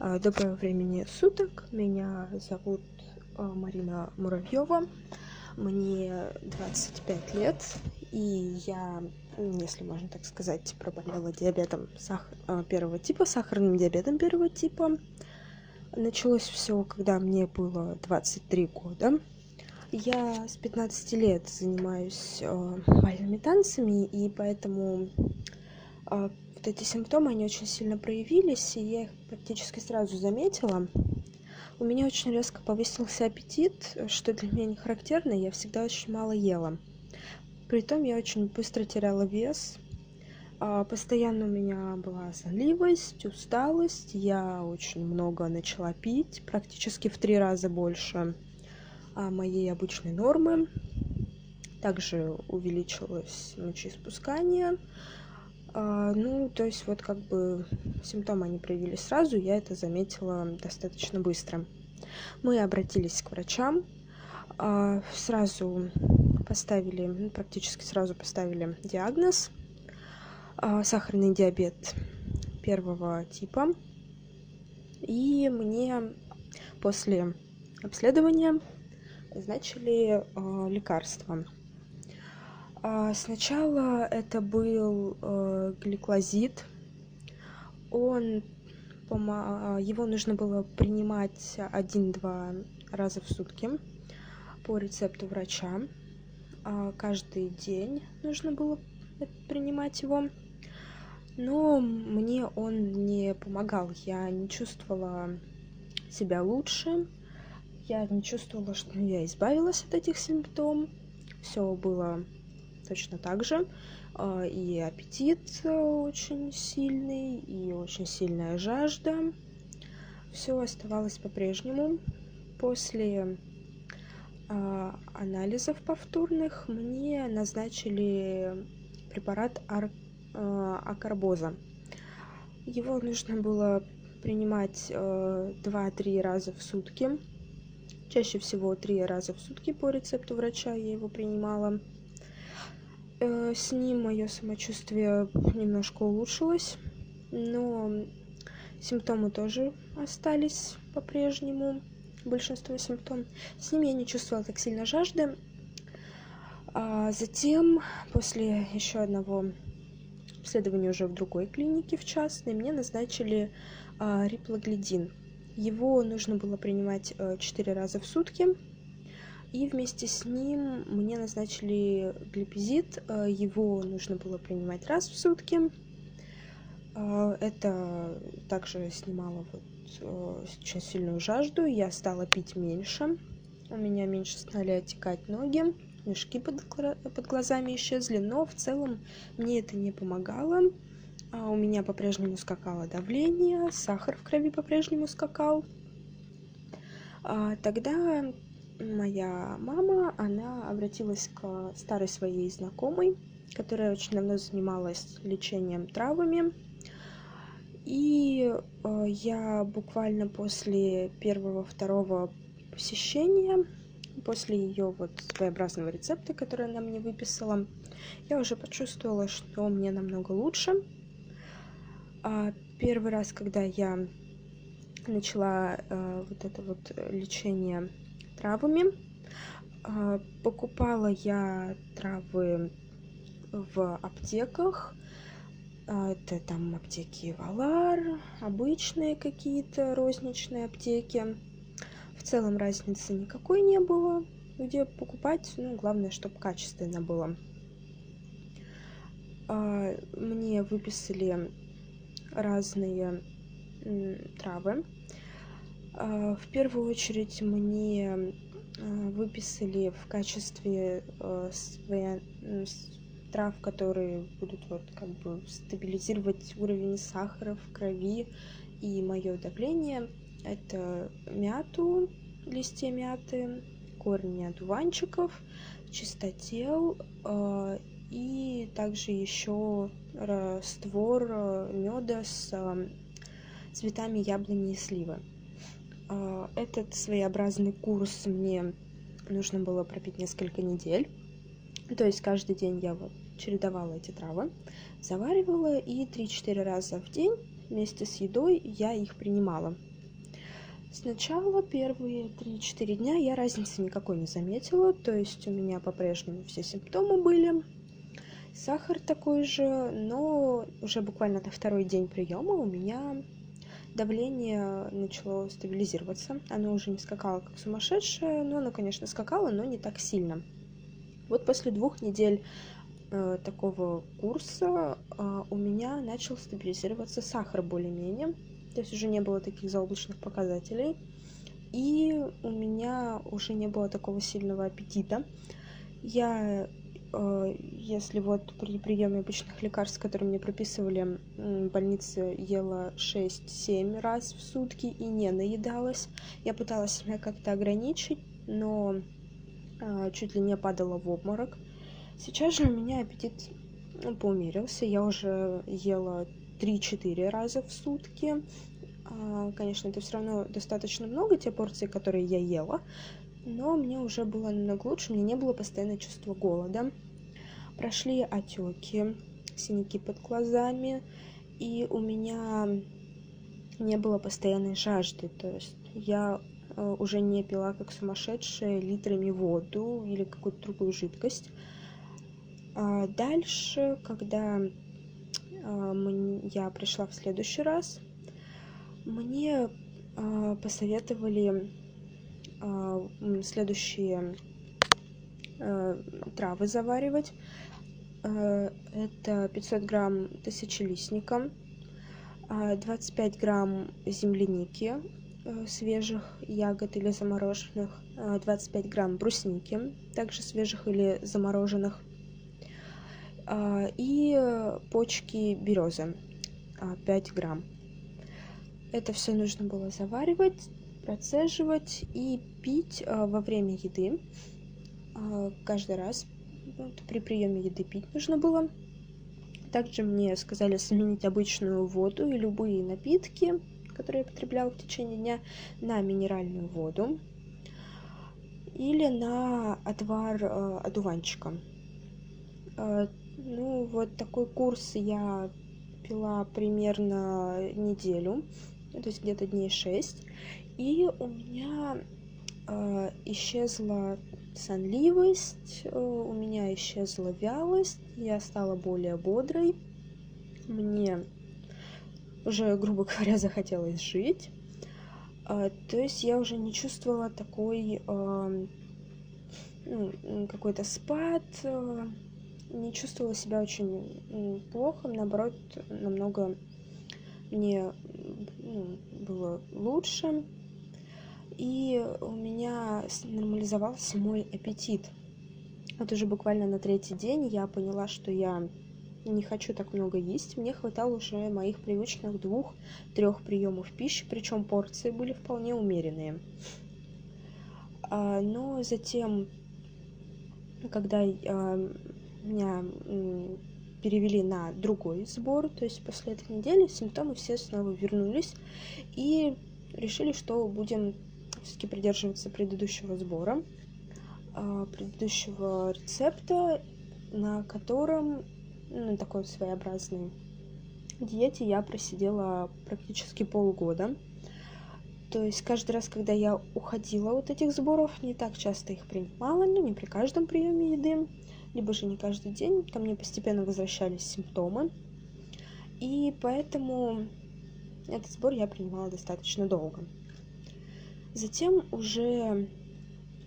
Доброго времени суток. Меня зовут Марина Муравьева. Мне 25 лет, и я, если можно так сказать, проболела диабетом сах... первого типа, сахарным диабетом первого типа. Началось все, когда мне было 23 года. Я с 15 лет занимаюсь бальными танцами, и поэтому вот эти симптомы, они очень сильно проявились, и я их практически сразу заметила. У меня очень резко повысился аппетит, что для меня не характерно, я всегда очень мало ела. Притом я очень быстро теряла вес, постоянно у меня была сонливость, усталость, я очень много начала пить, практически в три раза больше моей обычной нормы. Также увеличилось мочеиспускание, ну то есть вот как бы симптомы они проявились сразу я это заметила достаточно быстро. Мы обратились к врачам сразу поставили ну практически сразу поставили диагноз сахарный диабет первого типа. И мне после обследования назначили лекарства сначала это был гликлозид он его нужно было принимать один-два раза в сутки по рецепту врача. Каждый день нужно было принимать его. Но мне он не помогал. Я не чувствовала себя лучше. Я не чувствовала что я избавилась от этих симптом. Все было точно так же. И аппетит очень сильный и очень сильная жажда. Все оставалось по-прежнему. После анализов повторных мне назначили препарат акарбоза. Его нужно было принимать два-три раза в сутки. Чаще всего три раза в сутки по рецепту врача я его принимала с ним моё самочувствие немножко улучшилось но симптомы тоже остались по-прежнему большинство симптом. С ним я не чувствовала так сильно жажды. Затем после ещё одного обследования уже в другой клинике в частной мне назначили реплоглядин его нужно было принимать четыре раза в сутки и вместе с ним мне назначили глипизид его нужно было принимать раз в сутки. Это также снимало вот очень сильную жажду. Я стала пить меньше. У меня меньше стали отекать ноги мешки под глазами исчезли но в целом мне это не помогало. У меня по-прежнему скакало давление сахар в крови по-прежнему скакал. Тогда моя мама она обратилась к старой своей знакомой которая очень давно занималась лечением травами. И я буквально после первого второго посещения после её вот своеобразного рецепта который она мне выписала я уже почувствовала что мне намного лучше. Первый раз когда я начала вот это вот лечение травами. Покупала я травы в аптеках. Это там аптеки валар обычные какие-то розничные аптеки. В целом разницы никакой не было где покупать ну главное чтоб качественно было. Мне выписали разные травы в первую очередь мне выписали в качестве трав которые будут вот как бы стабилизировать уровень сахара в крови. И моё давление это мяту листья мяты корни одуванчиков чистотел и также ещё раствор мёда с цветами яблони и сливы этот своеобразный курс мне нужно было пропить несколько недель то есть каждый день я вот чередовала эти травы заваривала и три-четыре раза в день вместе с едой я их принимала. Сначала первые 3-4 дня я разницы никакой не заметила, то есть у меня по-прежнему все симптомы были, сахар такой же, но уже буквально на второй день приема у меня давление начало стабилизироваться. Оно уже не скакало как сумасшедшее, но оно, конечно, скакало, но не так сильно. Вот после двух недель э, такого курса э, у меня начал стабилизироваться сахар более-менее то есть уже не было таких заоблачных показателей. И у меня уже не было такого сильного аппетита. Я, если вот при приеме обычных лекарств, которые мне прописывали в ела 6-7 раз в сутки и не наедалась, я пыталась себя как-то ограничить, но э, чуть ли не падала в обморок. Сейчас же у меня аппетит ну, поумерился. Я уже ела 3-4 раза в сутки. А, конечно, это все равно достаточно много, те порции, которые я ела, но мне уже было намного лучше, мне не было постоянного чувства голода. Прошли отеки, синяки под глазами, и у меня не было постоянной жажды, то есть я э, уже не пила как сумасшедшая литрами воду или какую-то другую жидкость. А дальше, когда а, я пришла в следующий раз, мне э, посоветовали э, следующие э, травы заваривать. Э, это 500 грамм тысячелистника, э, 25 грамм земляники э, свежих ягод или замороженных, э, 25 грамм брусники, также свежих или замороженных, и почки березы, 5 грамм. Это все нужно было заваривать, процеживать и пить а, во время еды. А, каждый раз при приеме еды пить нужно было. Также мне сказали сменить обычную воду и любые напитки, которые я потребляла в течение дня, на минеральную воду или на отвар э, одуванчика. Э, ну, вот такой курс я пила примерно неделю то есть где-то дней шесть, и у меня э, исчезла сонливость, э, у меня исчезла вялость, я стала более бодрой, мне уже, грубо говоря, захотелось жить. Э, то есть я уже не чувствовала такой э, ну, какой-то спад, э, не чувствовала себя очень плохо, наоборот, намного мне ну, было лучше. И у меня нормализовался мой аппетит. Вот уже буквально на третий день я поняла, что я не хочу так много есть. Мне хватало уже моих привычных двух-трех приемов пищи, причем порции были вполне умеренные. А, но затем, когда а, меня перевели на другой сбор, то есть после этой недели симптомы все снова вернулись и решили, что будем все-таки придерживаться предыдущего сбора, а, предыдущего рецепта, на котором ну, такой своеобразной диете я просидела практически полгода. То есть каждый раз, когда я уходила от этих сборов, не так часто их принимала, ну не при каждом приеме еды, либо же не каждый день, ко мне постепенно возвращались симптомы. И поэтому этот сбор я принимала достаточно долго. Затем уже,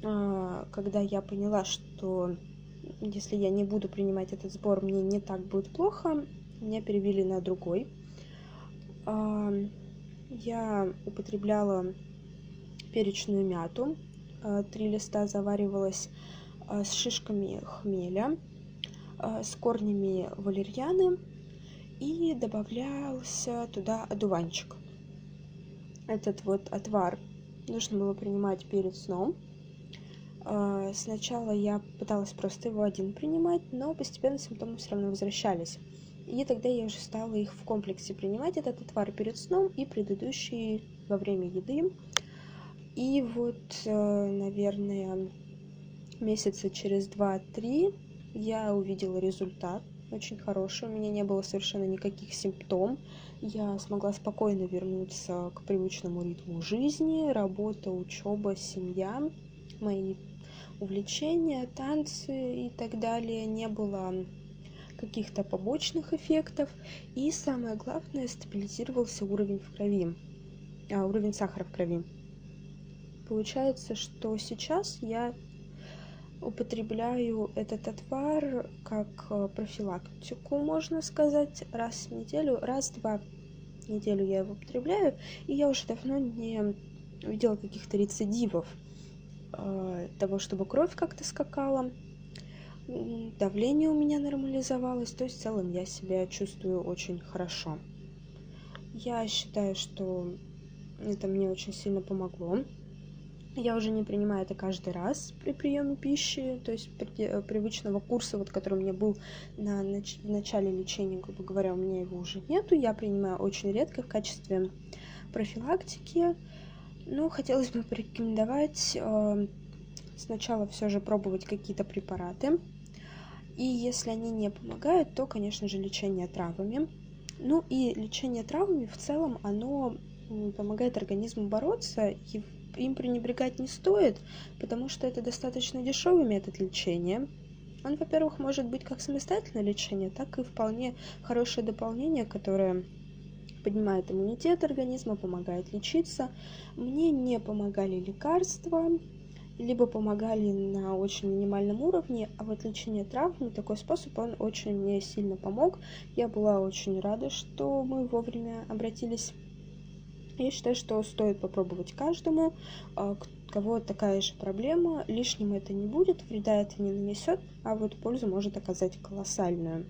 а, когда я поняла, что если я не буду принимать этот сбор, мне не так будет плохо, меня перевели на другой. А, я употребляла перечную мяту. А, три листа заваривалась с шишками хмеля, с корнями валерьяны и добавлялся туда одуванчик. Этот вот отвар нужно было принимать перед сном. Э, сначала я пыталась просто его один принимать, но постепенно симптомы все равно возвращались. И тогда я уже стала их в комплексе принимать, этот отвар перед сном и предыдущий во время еды. И вот, наверное, месяца через два-три я увидела результат. Очень хороший, у меня не было совершенно никаких симптом. Я смогла спокойно вернуться к привычному ритму жизни, работа, учеба, семья, мои увлечения, танцы и так далее. Не было каких-то побочных эффектов. И самое главное, стабилизировался уровень в крови, а, уровень сахара в крови. Получается, что сейчас я употребляю этот отвар как э, профилактику, можно сказать, раз в неделю, раз-два неделю я его употребляю, и я уже давно не видела каких-то рецидивов э, того, чтобы кровь как-то скакала, давление у меня нормализовалось, то есть в целом я себя чувствую очень хорошо. Я считаю, что это мне очень сильно помогло. Я уже не принимаю это каждый раз при приеме пищи, то есть э, привычного курса, вот, который у меня был на, нач, в начале лечения, грубо говоря, у меня его уже нету. Я принимаю очень редко в качестве профилактики. Но хотелось бы порекомендовать э, сначала все же пробовать какие-то препараты. И если они не помогают, то, конечно же, лечение травами. Ну и лечение травмами в целом, оно помогает организму бороться и им пренебрегать не стоит, потому что это достаточно дешевый метод лечения. Он, во-первых, может быть как самостоятельное лечение, так и вполне хорошее дополнение, которое поднимает иммунитет организма, помогает лечиться. Мне не помогали лекарства, либо помогали на очень минимальном уровне, а вот лечение травм, такой способ, он очень мне сильно помог. Я была очень рада, что мы вовремя обратились я считаю, что стоит попробовать каждому, а, кого такая же проблема, лишним это не будет, вреда это не нанесет, а вот пользу может оказать колоссальную.